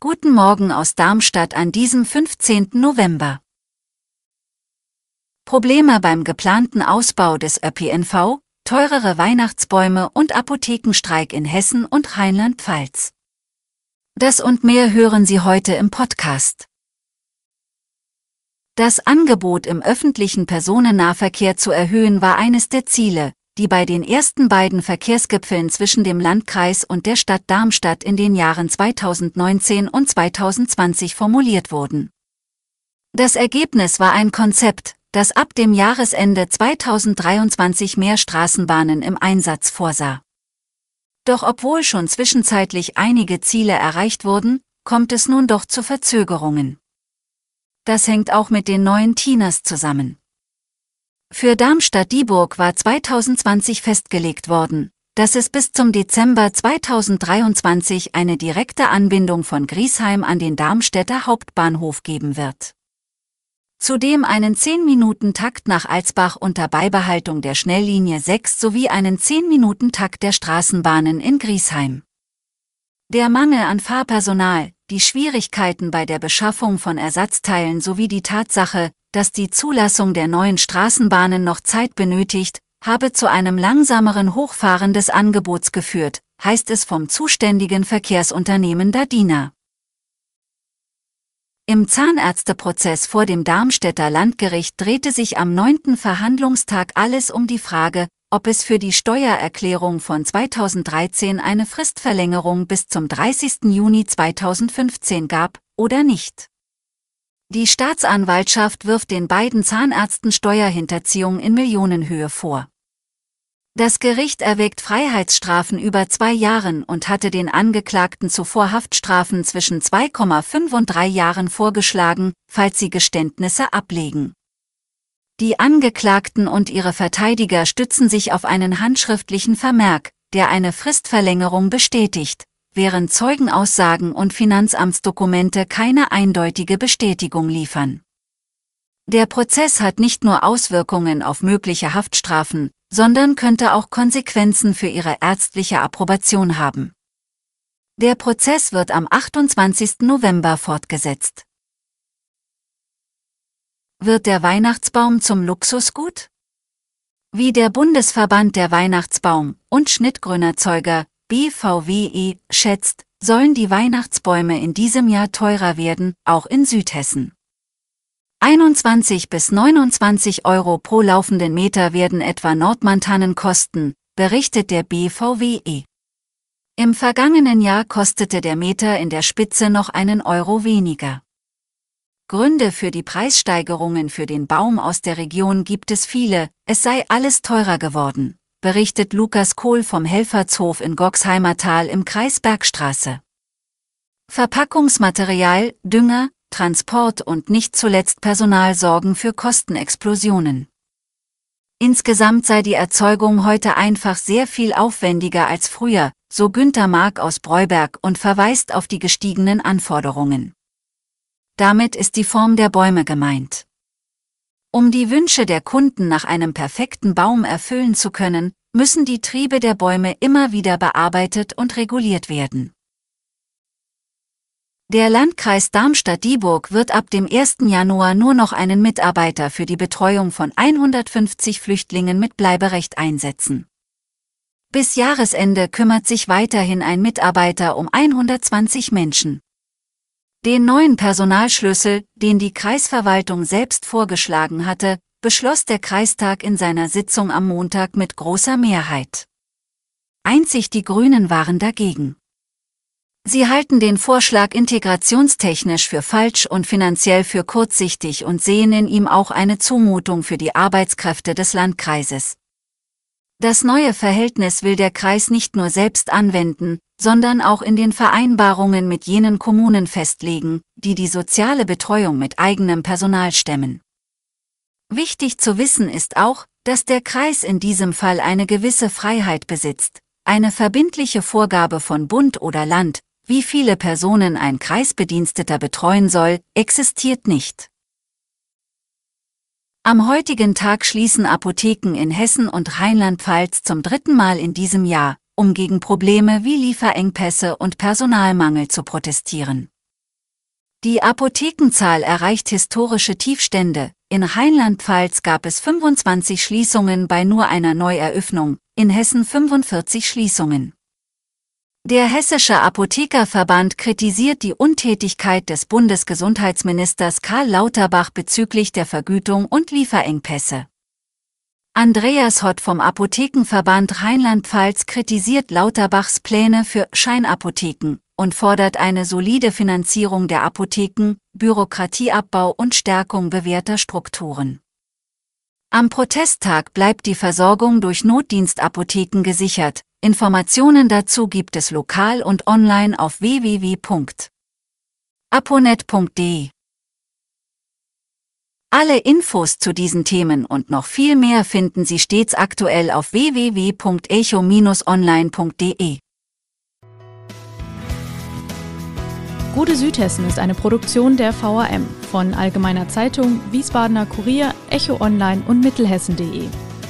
Guten Morgen aus Darmstadt an diesem 15. November. Probleme beim geplanten Ausbau des ÖPNV, teurere Weihnachtsbäume und Apothekenstreik in Hessen und Rheinland-Pfalz. Das und mehr hören Sie heute im Podcast. Das Angebot im öffentlichen Personennahverkehr zu erhöhen war eines der Ziele, die bei den ersten beiden Verkehrsgipfeln zwischen dem Landkreis und der Stadt Darmstadt in den Jahren 2019 und 2020 formuliert wurden. Das Ergebnis war ein Konzept, das ab dem Jahresende 2023 mehr Straßenbahnen im Einsatz vorsah. Doch obwohl schon zwischenzeitlich einige Ziele erreicht wurden, kommt es nun doch zu Verzögerungen. Das hängt auch mit den neuen Tinas zusammen. Für Darmstadt-Dieburg war 2020 festgelegt worden, dass es bis zum Dezember 2023 eine direkte Anbindung von Griesheim an den Darmstädter Hauptbahnhof geben wird. Zudem einen 10-Minuten-Takt nach Alsbach unter Beibehaltung der Schnelllinie 6 sowie einen 10-Minuten-Takt der Straßenbahnen in Griesheim. Der Mangel an Fahrpersonal, die Schwierigkeiten bei der Beschaffung von Ersatzteilen sowie die Tatsache, dass die Zulassung der neuen Straßenbahnen noch Zeit benötigt, habe zu einem langsameren Hochfahren des Angebots geführt, heißt es vom zuständigen Verkehrsunternehmen Dadina. Im Zahnärzteprozess vor dem Darmstädter Landgericht drehte sich am neunten Verhandlungstag alles um die Frage, ob es für die Steuererklärung von 2013 eine Fristverlängerung bis zum 30. Juni 2015 gab, oder nicht. Die Staatsanwaltschaft wirft den beiden Zahnärzten Steuerhinterziehung in Millionenhöhe vor. Das Gericht erwägt Freiheitsstrafen über zwei Jahren und hatte den Angeklagten zuvor Haftstrafen zwischen 2,5 und drei Jahren vorgeschlagen, falls sie Geständnisse ablegen. Die Angeklagten und ihre Verteidiger stützen sich auf einen handschriftlichen Vermerk, der eine Fristverlängerung bestätigt, während Zeugenaussagen und Finanzamtsdokumente keine eindeutige Bestätigung liefern. Der Prozess hat nicht nur Auswirkungen auf mögliche Haftstrafen, sondern könnte auch Konsequenzen für ihre ärztliche Approbation haben. Der Prozess wird am 28. November fortgesetzt. Wird der Weihnachtsbaum zum Luxusgut? Wie der Bundesverband der Weihnachtsbaum- und Schnittgrünerzeuger BVWE schätzt, sollen die Weihnachtsbäume in diesem Jahr teurer werden, auch in Südhessen. 21 bis 29 Euro pro laufenden Meter werden etwa Nordmantannen kosten, berichtet der BVWE. Im vergangenen Jahr kostete der Meter in der Spitze noch einen Euro weniger. Gründe für die Preissteigerungen für den Baum aus der Region gibt es viele, es sei alles teurer geworden, berichtet Lukas Kohl vom Helfertshof in Goxheimer im Kreis Bergstraße. Verpackungsmaterial, Dünger, Transport und nicht zuletzt Personal sorgen für Kostenexplosionen. Insgesamt sei die Erzeugung heute einfach sehr viel aufwendiger als früher, so Günter Mark aus Breuberg und verweist auf die gestiegenen Anforderungen. Damit ist die Form der Bäume gemeint. Um die Wünsche der Kunden nach einem perfekten Baum erfüllen zu können, müssen die Triebe der Bäume immer wieder bearbeitet und reguliert werden. Der Landkreis Darmstadt-Dieburg wird ab dem 1. Januar nur noch einen Mitarbeiter für die Betreuung von 150 Flüchtlingen mit Bleiberecht einsetzen. Bis Jahresende kümmert sich weiterhin ein Mitarbeiter um 120 Menschen. Den neuen Personalschlüssel, den die Kreisverwaltung selbst vorgeschlagen hatte, beschloss der Kreistag in seiner Sitzung am Montag mit großer Mehrheit. Einzig die Grünen waren dagegen. Sie halten den Vorschlag integrationstechnisch für falsch und finanziell für kurzsichtig und sehen in ihm auch eine Zumutung für die Arbeitskräfte des Landkreises. Das neue Verhältnis will der Kreis nicht nur selbst anwenden, sondern auch in den Vereinbarungen mit jenen Kommunen festlegen, die die soziale Betreuung mit eigenem Personal stemmen. Wichtig zu wissen ist auch, dass der Kreis in diesem Fall eine gewisse Freiheit besitzt. Eine verbindliche Vorgabe von Bund oder Land, wie viele Personen ein Kreisbediensteter betreuen soll, existiert nicht. Am heutigen Tag schließen Apotheken in Hessen und Rheinland-Pfalz zum dritten Mal in diesem Jahr, um gegen Probleme wie Lieferengpässe und Personalmangel zu protestieren. Die Apothekenzahl erreicht historische Tiefstände. In Rheinland-Pfalz gab es 25 Schließungen bei nur einer Neueröffnung, in Hessen 45 Schließungen. Der Hessische Apothekerverband kritisiert die Untätigkeit des Bundesgesundheitsministers Karl Lauterbach bezüglich der Vergütung und Lieferengpässe. Andreas Hott vom Apothekenverband Rheinland-Pfalz kritisiert Lauterbachs Pläne für Scheinapotheken und fordert eine solide Finanzierung der Apotheken, Bürokratieabbau und Stärkung bewährter Strukturen. Am Protesttag bleibt die Versorgung durch Notdienstapotheken gesichert, Informationen dazu gibt es lokal und online auf www.aponet.de. Alle Infos zu diesen Themen und noch viel mehr finden Sie stets aktuell auf www.echo-online.de. Gute Südhessen ist eine Produktion der VAM von Allgemeiner Zeitung, Wiesbadener Kurier, Echo Online und Mittelhessen.de.